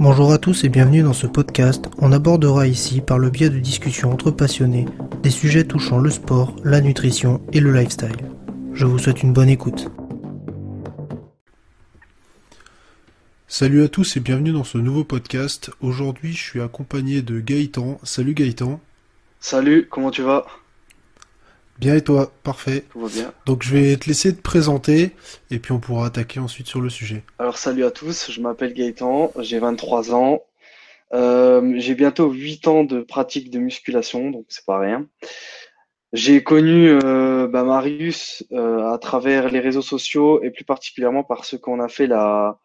Bonjour à tous et bienvenue dans ce podcast. On abordera ici, par le biais de discussions entre passionnés, des sujets touchant le sport, la nutrition et le lifestyle. Je vous souhaite une bonne écoute. Salut à tous et bienvenue dans ce nouveau podcast. Aujourd'hui, je suis accompagné de Gaëtan. Salut Gaëtan. Salut, comment tu vas? Bien et toi? Parfait. Tout va bien. Donc je vais te laisser te présenter et puis on pourra attaquer ensuite sur le sujet. Alors salut à tous, je m'appelle Gaëtan, j'ai 23 ans. Euh, j'ai bientôt 8 ans de pratique de musculation, donc c'est pas rien. J'ai connu euh, bah, Marius euh, à travers les réseaux sociaux et plus particulièrement par ce qu'on a fait la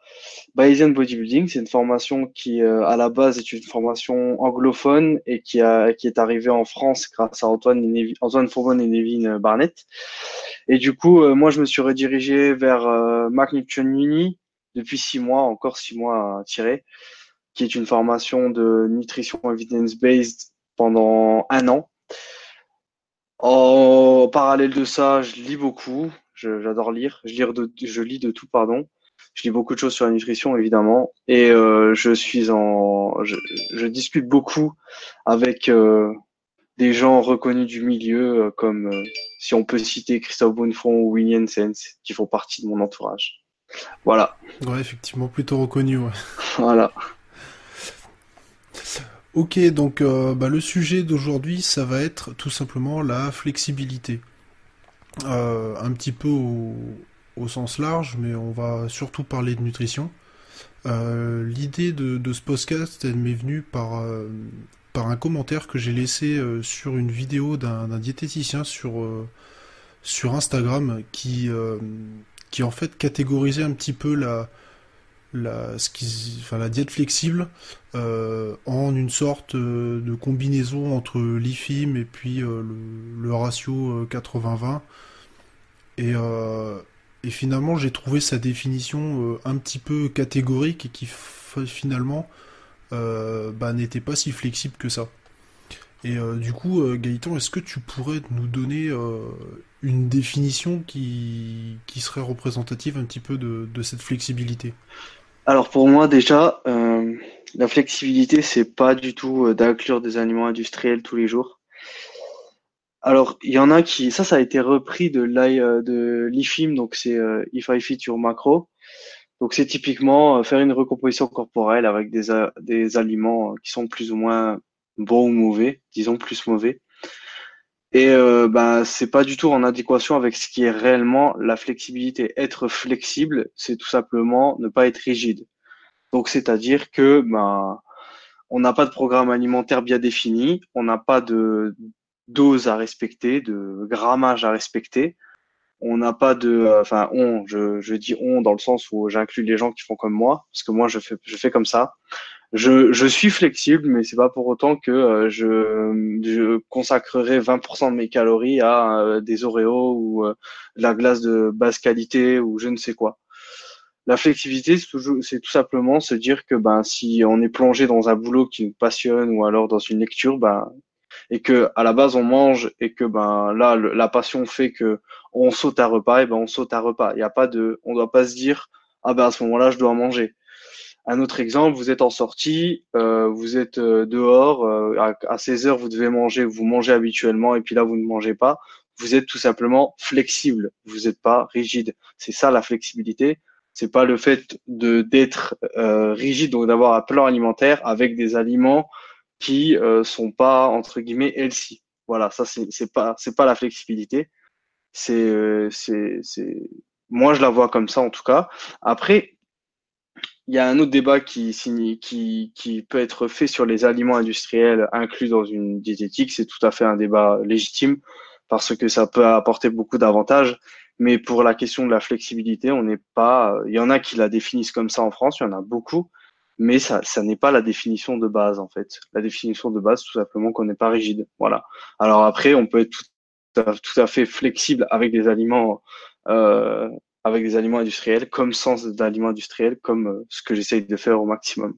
Bayesian Bodybuilding. C'est une formation qui, euh, à la base, est une formation anglophone et qui, a, qui est arrivée en France grâce à Antoine, et Antoine Fourbon et Nevin Barnett. Et du coup, moi, je me suis redirigé vers Mac Uni depuis six mois, encore six mois à tirer, qui est une formation de nutrition evidence-based pendant un an en parallèle de ça, je lis beaucoup. J'adore lire. Je, lire de, je lis de tout, pardon. Je lis beaucoup de choses sur la nutrition, évidemment. Et euh, je suis en, je, je, discute beaucoup avec euh, des gens reconnus du milieu, euh, comme euh, si on peut citer Christophe Bonnefond ou William Sens, qui font partie de mon entourage. Voilà. Ouais, effectivement, plutôt reconnu. Ouais. voilà. Ok, donc euh, bah, le sujet d'aujourd'hui, ça va être tout simplement la flexibilité. Euh, un petit peu au, sens large, mais on va surtout parler de nutrition. Euh, l'idée de, ce podcast, m'est venue par, par un commentaire que j'ai laissé sur une vidéo d'un diététicien sur, sur Instagram qui, qui en fait catégorisait un petit peu la, la, diète flexible euh, en une sorte euh, de combinaison entre l'IFIM et puis euh, le, ratio 80-20. Et, et, finalement, j'ai trouvé sa définition un petit peu catégorique et qui finalement bah, n'était pas si flexible que ça. Et du coup, Gaëtan, est-ce que tu pourrais nous donner une définition qui, qui, serait représentative un petit peu de cette flexibilité? Alors pour moi déjà, euh, la flexibilité, c'est pas du tout euh, d'inclure des aliments industriels tous les jours. Alors il y en a qui, ça, ça a été repris de euh, de l'IFIM, donc c'est If I Fit Your Macro. Donc c'est typiquement faire une recomposition corporelle avec des, des aliments qui sont plus ou moins bons ou mauvais, disons plus mauvais. Et euh, ben c'est pas du tout en adéquation avec ce qui est réellement la flexibilité. Être flexible, c'est tout simplement ne pas être rigide. Donc c'est-à-dire que ben on n'a pas de programme alimentaire bien défini, on n'a pas de dose à respecter, de grammage à respecter. On n'a pas de, enfin on, je, je dis on dans le sens où j'inclus les gens qui font comme moi, parce que moi je fais, je fais comme ça je, suis flexible, mais c'est pas pour autant que euh, je, je, consacrerai 20% de mes calories à euh, des Oreos ou euh, de la glace de basse qualité ou je ne sais quoi. La flexibilité, c'est tout simplement se dire que ben si on est plongé dans un boulot qui nous passionne ou alors dans une lecture, ben et que à la base on mange et que ben là la passion fait que on saute à repas et ben on saute à repas. Il y a pas de, on doit pas se dire ah ben à ce moment-là je dois manger un autre exemple, vous êtes en sortie, euh, vous êtes euh, dehors, euh, à, 16 heures, vous devez manger, vous mangez habituellement, et puis là, vous ne mangez pas. Vous êtes tout simplement flexible, vous n'êtes pas rigide. C'est ça la flexibilité. C'est pas le fait de d'être rigide, donc d'avoir un plan alimentaire avec des aliments qui sont pas entre guillemets healthy. Voilà, ça c'est pas c'est pas la flexibilité. C'est c'est c'est moi je la vois comme ça en tout cas. Après il y a un autre débat qui, qui, qui peut être fait sur les aliments industriels inclus dans une diététique. C'est tout à fait un débat légitime parce que ça peut apporter beaucoup d'avantages. Mais pour la question de la flexibilité, on n'est pas. Il y en a qui la définissent comme ça en France, il y en a beaucoup, mais ça, ça n'est pas la définition de base en fait. La définition de base, tout simplement qu'on n'est pas rigide. Voilà. Alors après, on peut être tout à, tout à fait flexible avec des aliments euh, avec des aliments industriels, comme sans d'aliments industriels, comme euh, ce que j'essaye de faire au maximum.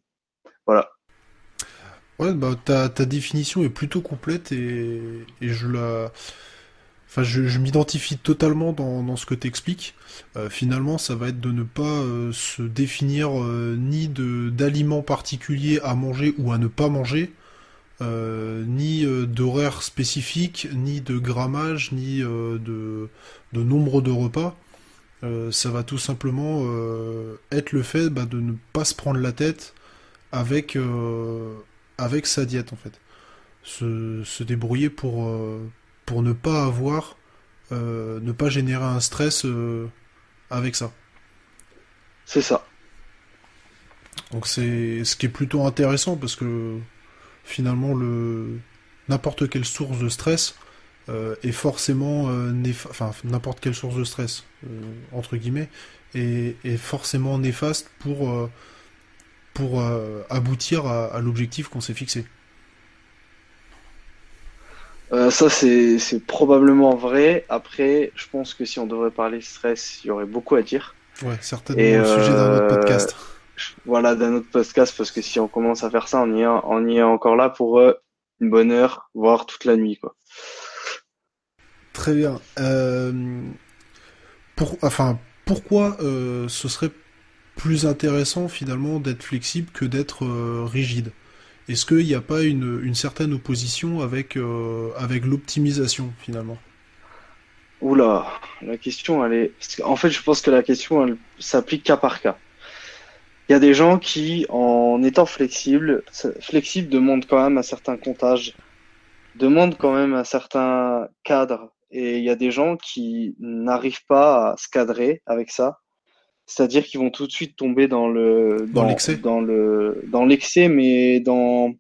Voilà. Ouais, bah, ta, définition est plutôt complète et, je la. Enfin, je, m'identifie totalement dans, ce que tu expliques. Euh, finalement, ça va être de ne pas euh, se définir ni d'aliments particuliers à manger ou à ne pas manger, ni d'horaire spécifique, ni de grammage, ni de nombre de repas. Ça va tout simplement être le fait bah, de ne pas se prendre la tête avec, avec sa diète en fait. Se, se débrouiller pour pour ne pas avoir, euh, ne pas générer un stress euh, avec ça. C'est ça. Donc c'est ce qui est plutôt intéressant parce que finalement le n'importe quelle source de stress euh, est forcément enfin n'importe quelle source de stress entre guillemets est, est, forcément néfaste pour pour aboutir à l'objectif qu'on s'est fixé. Euh, ça, c'est probablement vrai. Après, je pense que si on devrait parler stress, il y aurait beaucoup à dire. Ouais, certainement Et, au sujet d'un autre podcast. Euh, voilà, d'un autre podcast, parce que si on commence à faire ça, on y est, on y est encore là pour euh, une bonne heure, voire toute la nuit, quoi. Très bien. Pour, enfin, pourquoi ce serait plus intéressant finalement d'être flexible que d'être rigide? Est-ce qu'il n'y a pas une, certaine opposition avec, euh, avec l'optimisation finalement? Oula, la question elle est. En fait, je pense que la question elle s'applique cas par cas. Il y a des gens qui, en étant flexibles, flexibles demandent quand même un certain comptage, demandent quand même un certain cadre. Et il y a des gens qui n'arrivent pas à se cadrer avec ça. C'est-à-dire qu'ils vont tout de suite tomber dans le dans, l'excès. dans le dans l'excès mais dans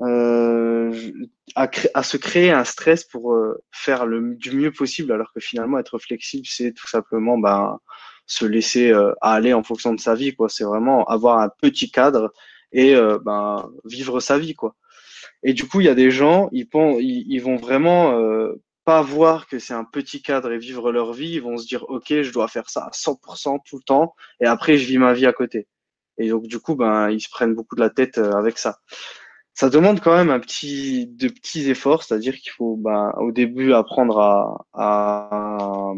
euh, à, à, se créer un stress pour euh, faire le du mieux possible alors que finalement être flexible c'est tout simplement ben se laisser euh, aller en fonction de sa vie quoi. C'est vraiment avoir un petit cadre et euh, ben vivre sa vie quoi. Et du coup il y a des gens ils, ils, ils vont vraiment pas voir que c'est un petit cadre et vivre leur vie, ils vont se dire ok, je dois faire ça à 100% tout le temps et après je vis ma vie à côté. Et donc du coup, ben ils se prennent beaucoup de la tête euh, avec ça. Ça demande quand même un petit de petits efforts, c'est-à-dire qu'il faut ben, au début apprendre à, à,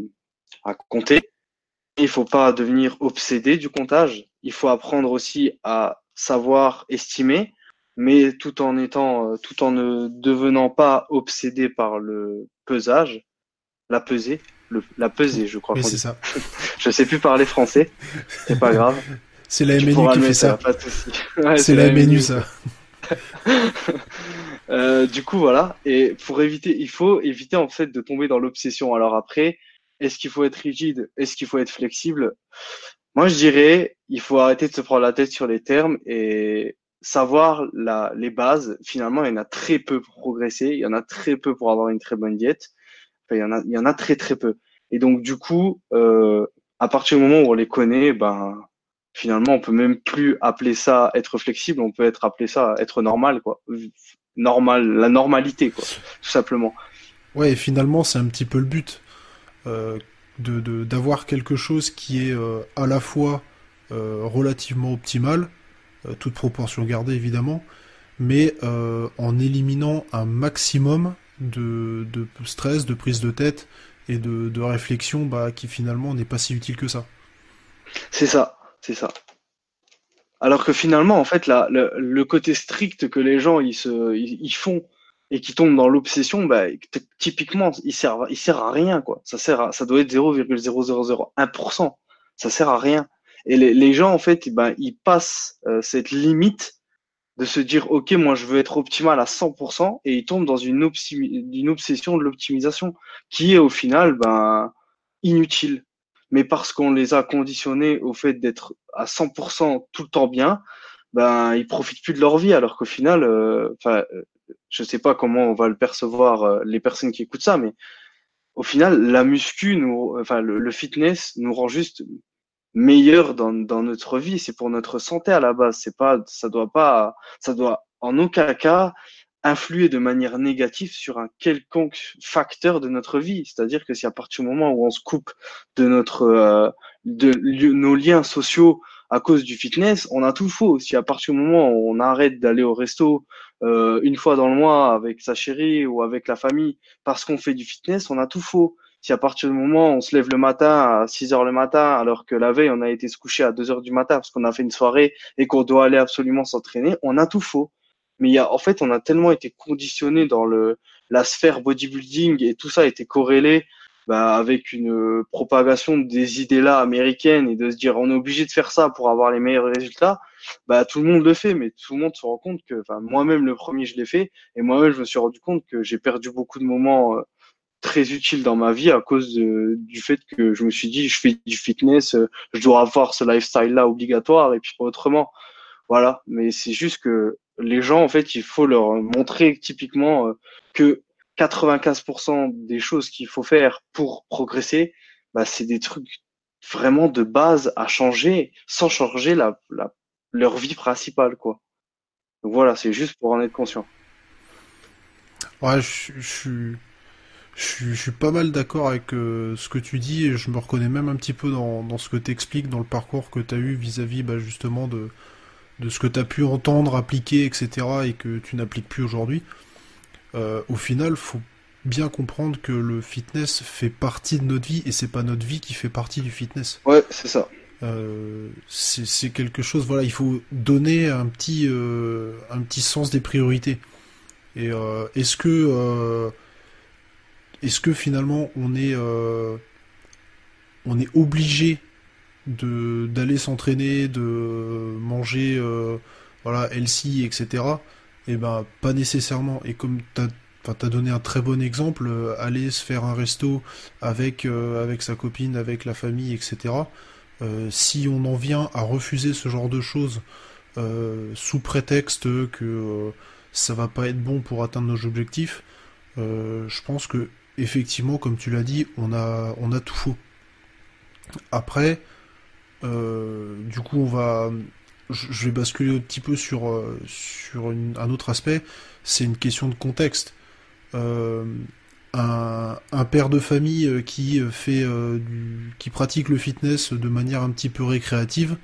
à compter. Il faut pas devenir obsédé du comptage. Il faut apprendre aussi à savoir estimer mais tout en étant, euh, tout en ne devenant pas obsédé par le pesage, la pesée, le, la pesée, je crois. Oui, c'est ça. je sais plus parler français, c'est pas grave. C'est la MNU qui fait ça. c'est la, MNU, ça. euh, du coup, voilà. Et pour éviter, il faut éviter en fait de tomber dans l'obsession. Alors après, est-ce qu'il faut être rigide? Est-ce qu'il faut être flexible? Moi, je dirais, il faut arrêter de se prendre la tête sur les termes et savoir la, les bases, finalement, il y en a très peu pour progresser, il y en a très peu pour avoir une très bonne diète. Il y en a, il y en a très très peu. Et donc du coup, euh, à partir du moment où on les connaît, ben finalement, on peut même plus appeler ça être flexible, on peut être appelé ça être normal, quoi. Normal, la normalité, quoi, tout simplement. Ouais, et finalement, c'est un petit peu le but euh, de d'avoir quelque chose qui est euh, à la fois euh, relativement optimal toute proportion gardée évidemment, mais euh, en éliminant un maximum de, stress, de prise de tête et de, réflexion bah, qui finalement n'est pas si utile que ça. C'est ça, c'est ça. Alors que finalement, en fait, le, côté strict que les gens ils, font et qui tombent dans l'obsession, bah, typiquement, il sert, il sert à rien, quoi. Ça sert ça doit être 0,0001%. Ça sert à rien. Et les, les, gens, en fait, ben, ils passent euh, cette limite de se dire, OK, moi, je veux être optimal à 100%, et ils tombent dans une, une obsession de l'optimisation qui est au final ben, inutile. Mais parce qu'on les a conditionnés au fait d'être à 100% tout le temps bien, ben, ils profitent plus de leur vie, alors qu'au final, euh, enfin, euh, je sais pas comment on va le percevoir euh, les personnes qui écoutent ça, mais au final, la muscu, nous, enfin, le, le fitness nous rend juste meilleur dans, dans notre vie. C'est pour notre santé à la base. C'est pas, ça doit pas, ça doit en aucun cas influer de manière négative sur un quelconque facteur de notre vie. C'est-à-dire que si à partir du moment où on se coupe de notre, euh, de nos liens sociaux à cause du fitness, on a tout faux. Si à partir du moment où on arrête d'aller au resto euh, une fois dans le mois avec sa chérie ou avec la famille parce qu'on fait du fitness, on a tout faux. Si à partir du moment où on se lève le matin à 6 heures le matin, alors que la veille on a été se coucher à 2 heures du matin parce qu'on a fait une soirée et qu'on doit aller absolument s'entraîner, on a tout faux. Mais il y a, en fait, on a tellement été conditionné dans le, la sphère bodybuilding et tout ça a été corrélé bah, avec une euh, propagation des idées-là américaines et de se dire on est obligé de faire ça pour avoir les meilleurs résultats, bah, tout le monde le fait, mais tout le monde se rend compte que, enfin, moi-même le premier je l'ai fait, et moi-même je me suis rendu compte que j'ai perdu beaucoup de moments euh, très utiles dans ma vie à cause du fait que je me suis dit je fais du fitness, euh, je dois avoir ce lifestyle-là obligatoire et puis autrement. Voilà, mais c'est juste que les gens, en fait, il faut leur montrer typiquement que 95% des choses qu'il faut faire pour progresser, bah, c'est des trucs vraiment de base à changer sans changer la, la, leur vie principale, quoi. Donc voilà, c'est juste pour en être conscient. Ouais, je, je, je suis pas mal d'accord avec euh, ce que tu dis et je me reconnais même un petit peu dans, dans ce que tu expliques, dans le parcours que tu as eu vis-à-vis bah, justement de, de ce que tu as pu entendre, appliquer, etc. et que tu n'appliques plus aujourd'hui. Euh, au final, faut bien comprendre que le fitness fait partie de notre vie et c'est pas notre vie qui fait partie du fitness. Ouais, c'est ça. Euh, c'est quelque chose, voilà, il faut donner un petit, un petit sens des priorités. Et est-ce que, est-ce que finalement on est, on est obligé de d'aller s'entraîner, de manger, voilà, healthy, etc. Eh ben, pas nécessairement. Et comme tu as, donné un très bon exemple, euh, aller se faire un resto avec, euh, sa copine, avec la famille, etc. Euh, si on en vient à refuser ce genre de choses sous prétexte que ça va pas être bon pour atteindre nos objectifs, je pense que effectivement, comme tu l'as dit, on a, on a tout faux. Après, du coup, on va, je vais basculer un petit peu sur, euh, un autre aspect, c'est une question de contexte. Euh, un, un, père de famille euh, qui fait du, qui pratique le fitness de manière un petit peu récréative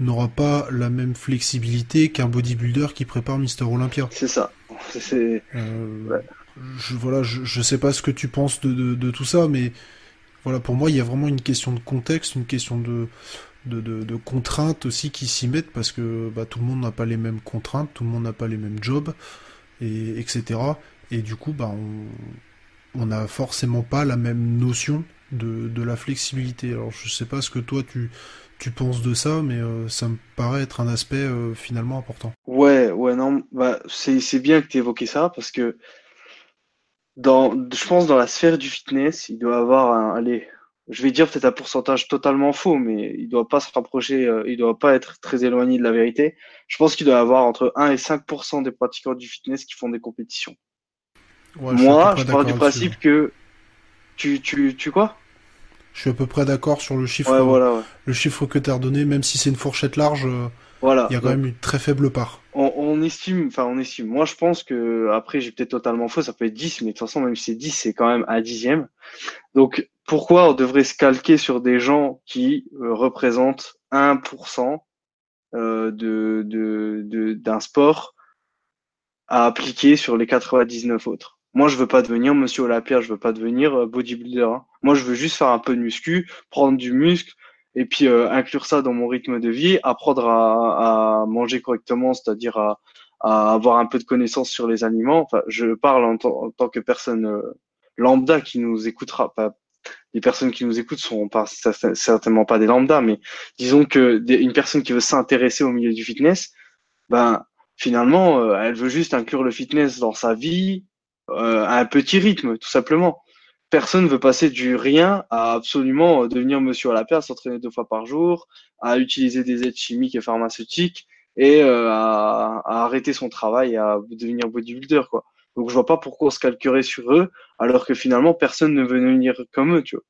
n'aura pas la même flexibilité qu'un bodybuilder qui prépare Mister Olympia. C'est ça. C'est. Je, voilà, je, je sais pas ce que tu penses de, de, de tout ça, mais voilà, pour moi, il y a vraiment une question de contexte, une question de, de, contraintes aussi qui s'y mettent parce que bah, tout le monde n'a pas les mêmes contraintes, tout le monde n'a pas les mêmes jobs, et, etc. Et du coup, bah, on n'a forcément pas la même notion de, de, la flexibilité. Alors je sais pas ce que toi tu, tu penses de ça, mais euh, ça me paraît être un aspect euh, finalement important. Ouais, ouais, non, bah, c'est bien que tu évoqué ça parce que dans, je pense dans la sphère du fitness, il doit avoir un, allez, je vais dire peut-être un pourcentage totalement faux, mais il doit pas se rapprocher, euh, il doit pas être très éloigné de la vérité. Je pense qu'il doit y avoir entre 1 et 5% des pratiquants du fitness qui font des compétitions. Moi, je pars du principe que tu, tu, tu quoi? Je suis à peu près d'accord sur le chiffre, le chiffre que tu as redonné, même si c'est une fourchette large. Euh, voilà. Il y a quand même une très faible part. On, on estime, enfin on estime. Moi je pense que après j'ai peut-être totalement faux, ça peut être 10, mais de toute façon même si c'est 10, c'est quand même un dixième. Donc pourquoi on devrait se calquer sur des gens qui euh, représentent 1% euh, de, de, d'un sport à appliquer sur les 99 autres? Moi, je veux pas devenir Monsieur Olympia, je veux pas devenir euh, bodybuilder. Hein. Moi, je veux juste faire un peu de muscu, prendre du muscle et puis inclure ça dans mon rythme de vie, apprendre à, à manger correctement, c'est-à-dire à, à, avoir un peu de connaissances sur les aliments. Enfin, je parle en, tant que personne lambda qui nous écoutera, pas, les personnes qui nous écoutent sont pas certainement pas des lambda, mais disons que une personne qui veut s'intéresser au milieu du fitness, ben finalement, euh, elle veut juste inclure le fitness dans sa vie euh, à un petit rythme, tout simplement. Personne ne veut passer du rien à absolument devenir monsieur à la paix, s'entraîner deux fois par jour, à utiliser des aides chimiques et pharmaceutiques et euh, à, à, arrêter son travail, à devenir bodybuilder, quoi. Donc je vois pas pourquoi on se calquerait sur eux, alors que finalement personne ne veut venir comme eux, tu vois.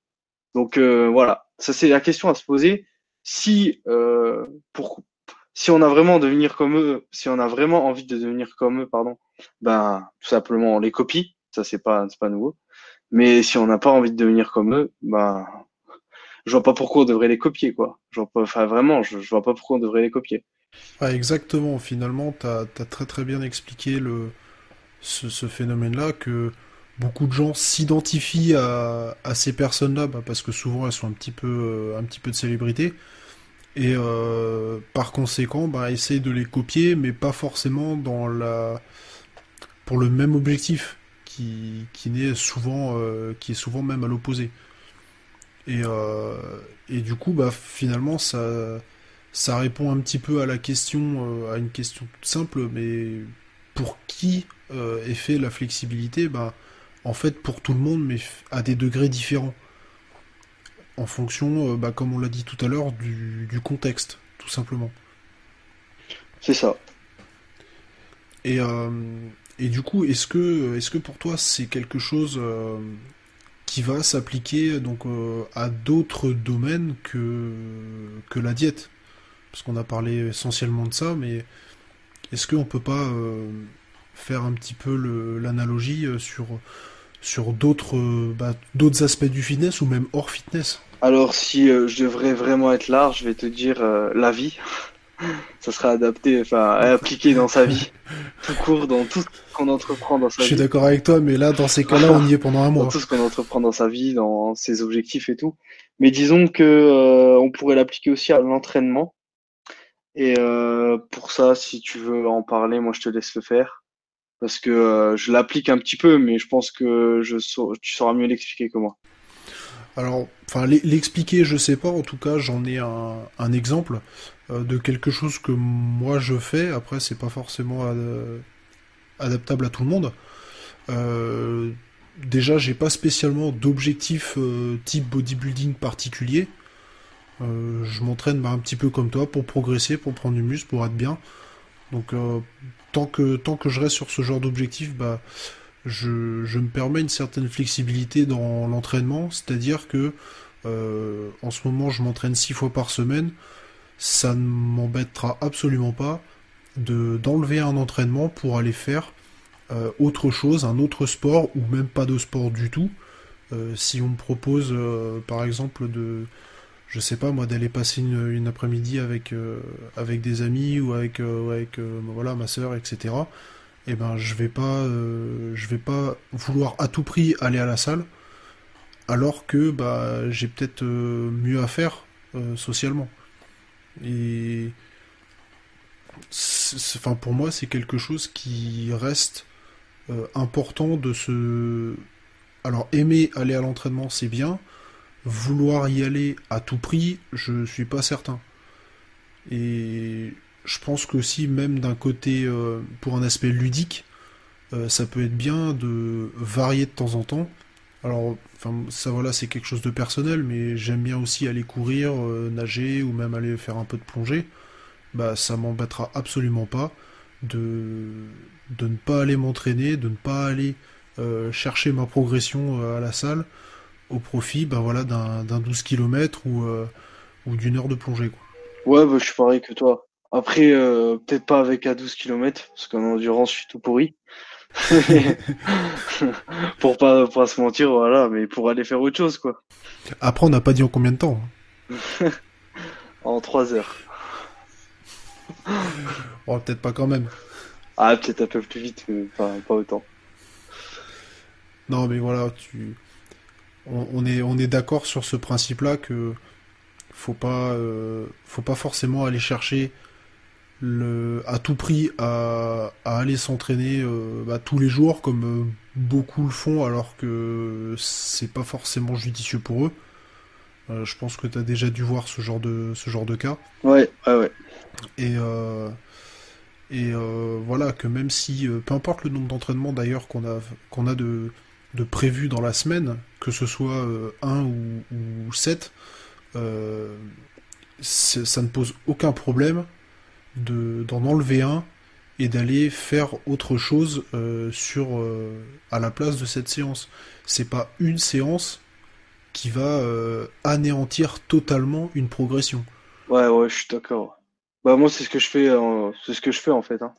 Donc euh, voilà, ça c'est la question à se poser. Si euh, pour on a vraiment devenir comme eux, si on a vraiment envie de devenir comme eux, pardon, ben tout simplement on les copie, ça c'est pas c'est pas nouveau. Mais si on n'a pas envie de devenir comme eux, ben je vois pas pourquoi on devrait les copier, quoi. Je vois pas, enfin, vraiment, je, je vois pas pourquoi on devrait les copier. Ah, exactement. Finalement, tu as, très très bien expliqué le, ce, ce phénomène-là, que beaucoup de gens s'identifient à, à, ces personnes-là, bah, parce que souvent elles sont un petit peu, euh, un petit peu de célébrité, et euh, par conséquent, bah, essayent de les copier, mais pas forcément dans la, pour le même objectif, qui, qui n'est souvent, euh, qui est souvent même à l'opposé. Et, euh, et du coup, bah, finalement, ça ça répond un petit peu à la question, euh, à une question toute simple, mais pour qui est fait la flexibilité? Bah, En fait, pour tout le monde, mais à des degrés différents. En fonction, bah, comme on l'a dit tout à l'heure, du, contexte, tout simplement. C'est ça. Et, et du coup, est-ce que, est-ce que pour toi, c'est quelque chose qui va s'appliquer donc à d'autres domaines que, que la diète? Parce qu'on a parlé essentiellement de ça, mais est-ce qu'on peut pas euh, faire un petit peu l'analogie euh, sur, sur d'autres euh, bah, d'autres aspects du fitness ou même hors fitness? Alors si je devrais vraiment être large, je vais te dire la vie. ça sera adapté, enfin appliqué dans sa vie, tout court, dans tout ce qu'on entreprend dans sa vie. Je suis d'accord avec toi, mais là, dans ces cas-là, on y est pendant un mois. Dans tout ce qu'on entreprend dans sa vie, dans ses objectifs et tout. Mais disons que on pourrait l'appliquer aussi à l'entraînement. Et euh, pour ça, si tu veux en parler, moi je te laisse le faire. Parce que euh, je l'applique un petit peu, mais je pense que je tu sauras mieux l'expliquer que moi. Alors, enfin, l'expliquer, je sais pas. En tout cas, j'en ai un, exemple euh, de quelque chose que moi je fais. Après, c'est pas forcément adaptable à tout le monde. déjà, j'ai pas spécialement d'objectif type bodybuilding particulier. Euh, je m'entraîne bah, un petit peu comme toi pour progresser, pour prendre du muscle, pour être bien. Donc euh, tant que tant que je reste sur ce genre d'objectif, bah je, me permets une certaine flexibilité dans l'entraînement, c'est-à-dire que euh, en ce moment je m'entraîne six fois par semaine, ça ne m'embêtera absolument pas de d'enlever un entraînement pour aller faire autre chose, un autre sport ou même pas de sport du tout. si on me propose par exemple de je sais pas moi d'aller passer une, après-midi avec euh, des amis ou avec euh, euh, voilà ma sœur etc et eh ben je vais pas je vais pas vouloir à tout prix aller à la salle alors que bah j'ai peut-être mieux à faire socialement et enfin pour moi c'est quelque chose qui reste important de se alors aimer aller à l'entraînement c'est bien vouloir y aller à tout prix, je suis pas certain. Et je pense que si même d'un côté, euh, pour un aspect ludique, euh, ça peut être bien de varier de temps en temps. Alors, enfin, ça voilà, c'est quelque chose de personnel, mais j'aime bien aussi aller courir, euh, nager ou même aller faire un peu de plongée. Bah, ça m'embêtera absolument pas de, de ne pas aller m'entraîner, de ne pas aller chercher ma progression à la salle au profit ben voilà, d'un 12 km ou, euh, ou d'une heure de plongée. Quoi. Ouais, bah, je suis pareil que toi. Après, euh, peut-être pas avec à 12 km, parce qu'en endurance, je suis tout pourri. pour pas, pas se mentir, voilà, mais pour aller faire autre chose, quoi. Après, on n'a pas dit en combien de temps hein. En 3 heures. oh, peut-être pas quand même. Ah, peut-être un peu plus vite, mais pas, pas autant. Non, mais voilà, tu on, est, on est d'accord sur ce principe-là que faut pas, euh, faut pas forcément aller chercher le, à tout prix à, aller s'entraîner euh, bah, tous les jours comme euh, beaucoup le font alors que c'est pas forcément judicieux pour eux. je pense que tu as déjà dû voir ce genre de, ce genre de cas. Ouais, ouais, ouais. Et, et voilà, que même si, peu importe le nombre d'entraînements d'ailleurs qu'on a, qu'on a de, de prévu dans la semaine, que ce soit euh, un ou, ou 7, euh, ça ne pose aucun problème d'en enlever un et d'aller faire autre chose euh, sur à la place de cette séance. C'est pas une séance qui va anéantir totalement une progression. Ouais, ouais, je suis d'accord. Bah moi c'est ce que je fais, c'est ce que je fais en fait. Hein.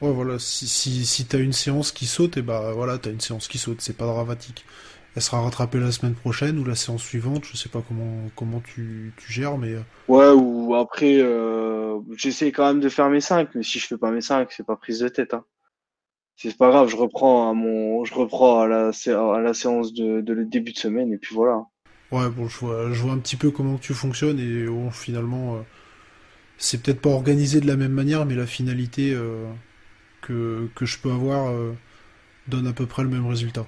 Ouais, voilà, si, si, si t'as une séance qui saute, et bah voilà, t'as une séance qui saute, c'est pas dramatique. Elle sera rattrapée la semaine prochaine ou la séance suivante. Je sais pas comment comment tu, tu gères, mais Ouais, ou après, euh, j'essaie quand même de faire mes 5, mais si je fais pas mes 5, c'est pas prise de tête. Hein. C'est pas grave, je reprends à mon, je reprends à la, à la séance de, de le début de semaine et puis voilà. Ouais, bon, je vois, je vois un petit peu comment tu fonctionnes et bon, finalement, euh, c'est peut-être pas organisé de la même manière, mais la finalité euh, que, que je peux avoir euh, donne à peu près le même résultat.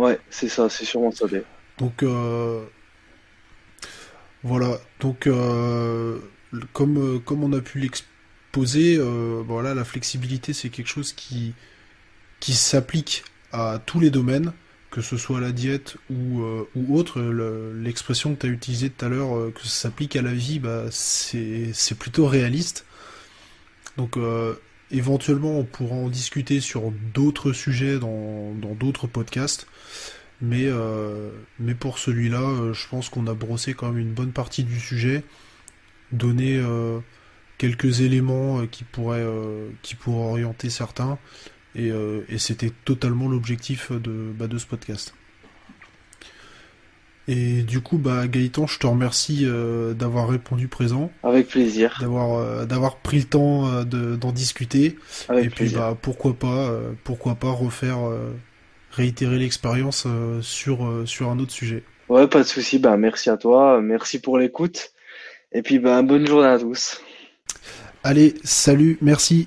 Ouais, c'est ça, c'est sûrement ça. Donc, voilà, donc comme, comme on a pu l'exposer, voilà, la flexibilité, c'est quelque chose qui, s'applique à tous les domaines que ce soit la diète ou, euh, ou autre, l'expression que tu as utilisée tout à l'heure, euh, que ça s'applique à la vie, bah, c'est plutôt réaliste. Donc euh, éventuellement on pourra en discuter sur d'autres sujets dans d'autres podcasts. Mais, mais pour celui-là, je pense qu'on a brossé quand même une bonne partie du sujet, donné quelques éléments qui pourraient, qui pourraient orienter certains, euh, et, c'était totalement l'objectif de, bah, de ce podcast. Et du coup, bah, Gaëtan, je te remercie euh, d'avoir répondu présent. Avec plaisir. D'avoir euh, d'avoir pris le temps d'en discuter. et puis, bah, pourquoi pas, pourquoi pas refaire, réitérer l'expérience sur sur un autre sujet. Ouais, pas de souci. Bah, merci à toi, merci pour l'écoute. Et puis, bah, bonne journée à tous. Allez, salut, merci.